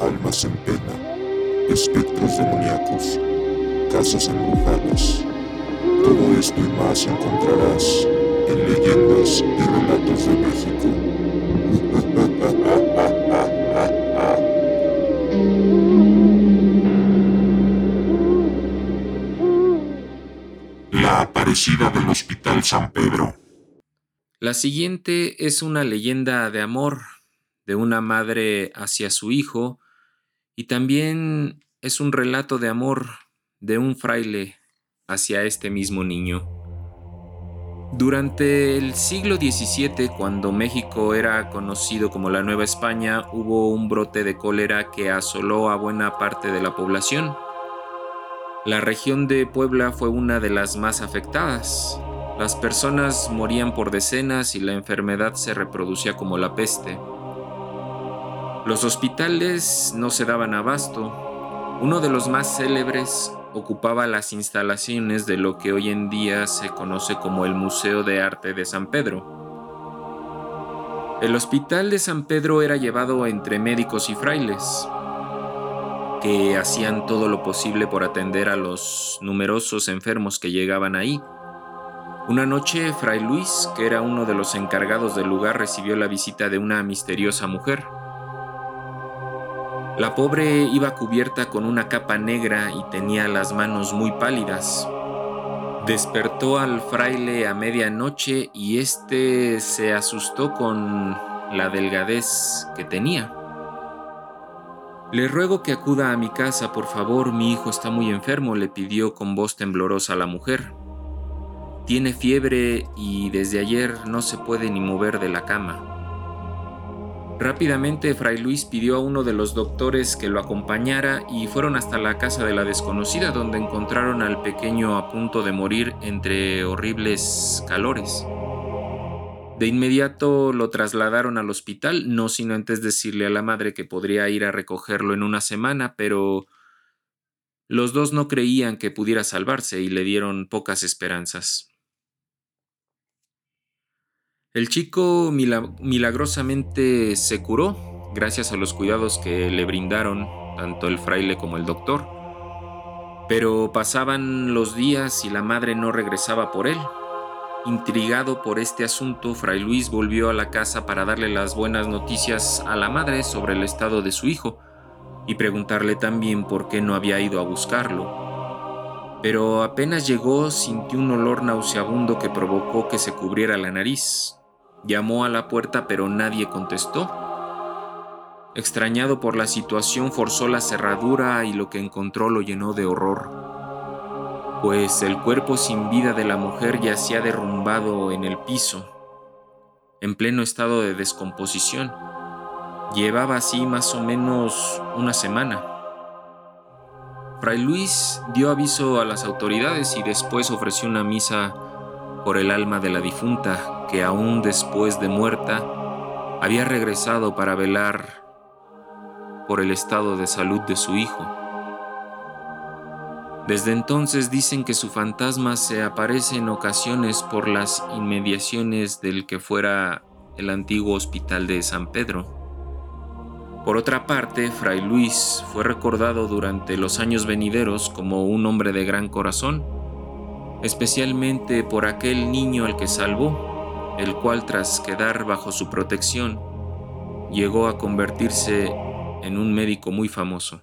almas en pena, espectros demoníacos, casas embrujadas. Todo esto y más encontrarás en Leyendas y Relatos de México. La aparecida del Hospital San Pedro. La siguiente es una leyenda de amor de una madre hacia su hijo y también es un relato de amor de un fraile hacia este mismo niño. Durante el siglo XVII, cuando México era conocido como la Nueva España, hubo un brote de cólera que asoló a buena parte de la población. La región de Puebla fue una de las más afectadas. Las personas morían por decenas y la enfermedad se reproducía como la peste. Los hospitales no se daban abasto. Uno de los más célebres ocupaba las instalaciones de lo que hoy en día se conoce como el Museo de Arte de San Pedro. El Hospital de San Pedro era llevado entre médicos y frailes, que hacían todo lo posible por atender a los numerosos enfermos que llegaban ahí. Una noche, Fray Luis, que era uno de los encargados del lugar, recibió la visita de una misteriosa mujer. La pobre iba cubierta con una capa negra y tenía las manos muy pálidas. Despertó al fraile a medianoche y éste se asustó con la delgadez que tenía. Le ruego que acuda a mi casa, por favor, mi hijo está muy enfermo, le pidió con voz temblorosa la mujer. Tiene fiebre y desde ayer no se puede ni mover de la cama. Rápidamente Fray Luis pidió a uno de los doctores que lo acompañara y fueron hasta la casa de la desconocida donde encontraron al pequeño a punto de morir entre horribles calores. De inmediato lo trasladaron al hospital, no sin antes decirle a la madre que podría ir a recogerlo en una semana, pero los dos no creían que pudiera salvarse y le dieron pocas esperanzas. El chico milagrosamente se curó gracias a los cuidados que le brindaron tanto el fraile como el doctor. Pero pasaban los días y la madre no regresaba por él. Intrigado por este asunto, Fray Luis volvió a la casa para darle las buenas noticias a la madre sobre el estado de su hijo y preguntarle también por qué no había ido a buscarlo. Pero apenas llegó sintió un olor nauseabundo que provocó que se cubriera la nariz, Llamó a la puerta pero nadie contestó. Extrañado por la situación, forzó la cerradura y lo que encontró lo llenó de horror, pues el cuerpo sin vida de la mujer yacía derrumbado en el piso, en pleno estado de descomposición. Llevaba así más o menos una semana. Fray Luis dio aviso a las autoridades y después ofreció una misa por el alma de la difunta que aún después de muerta había regresado para velar por el estado de salud de su hijo. Desde entonces dicen que su fantasma se aparece en ocasiones por las inmediaciones del que fuera el antiguo hospital de San Pedro. Por otra parte, Fray Luis fue recordado durante los años venideros como un hombre de gran corazón, especialmente por aquel niño al que salvó, el cual tras quedar bajo su protección, llegó a convertirse en un médico muy famoso.